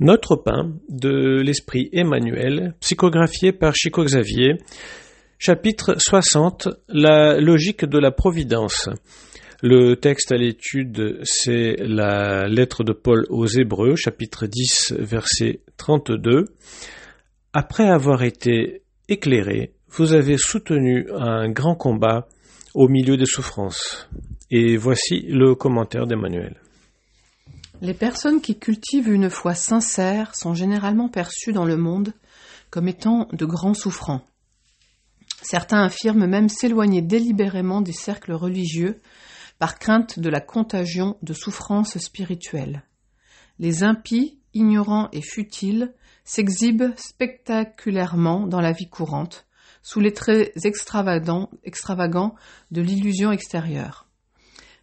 Notre pain de l'esprit Emmanuel, psychographié par Chico Xavier, chapitre 60, la logique de la providence. Le texte à l'étude, c'est la lettre de Paul aux Hébreux, chapitre 10, verset 32. Après avoir été éclairé, vous avez soutenu un grand combat au milieu des souffrances. Et voici le commentaire d'Emmanuel. Les personnes qui cultivent une foi sincère sont généralement perçues dans le monde comme étant de grands souffrants. Certains affirment même s'éloigner délibérément des cercles religieux par crainte de la contagion de souffrances spirituelles. Les impies, ignorants et futiles, s'exhibent spectaculairement dans la vie courante, sous les traits extravagants, extravagants de l'illusion extérieure.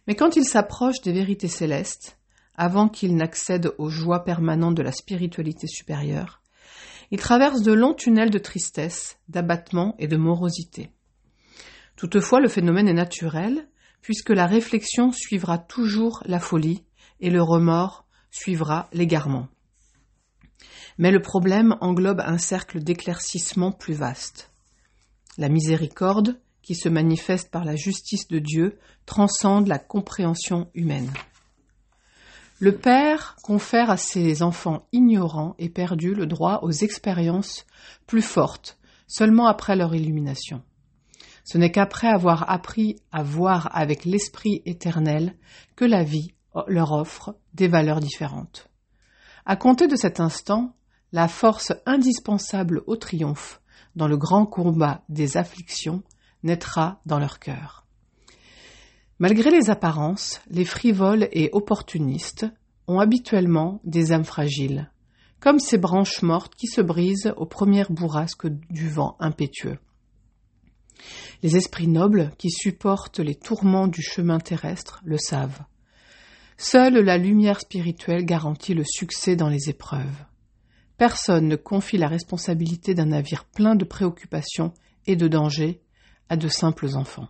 Mais quand ils s'approchent des vérités célestes, avant qu'ils n'accèdent aux joies permanentes de la spiritualité supérieure, ils traversent de longs tunnels de tristesse, d'abattement et de morosité. Toutefois, le phénomène est naturel, puisque la réflexion suivra toujours la folie et le remords suivra l'égarement. Mais le problème englobe un cercle d'éclaircissement plus vaste. La miséricorde, qui se manifeste par la justice de Dieu, transcende la compréhension humaine. Le Père confère à ses enfants ignorants et perdus le droit aux expériences plus fortes, seulement après leur illumination. Ce n'est qu'après avoir appris à voir avec l'Esprit éternel que la vie leur offre des valeurs différentes. À compter de cet instant, la force indispensable au triomphe dans le grand combat des afflictions naîtra dans leur cœur. Malgré les apparences, les frivoles et opportunistes ont habituellement des âmes fragiles, comme ces branches mortes qui se brisent aux premières bourrasques du vent impétueux. Les esprits nobles qui supportent les tourments du chemin terrestre le savent. Seule la lumière spirituelle garantit le succès dans les épreuves. Personne ne confie la responsabilité d'un navire plein de préoccupations et de dangers à de simples enfants.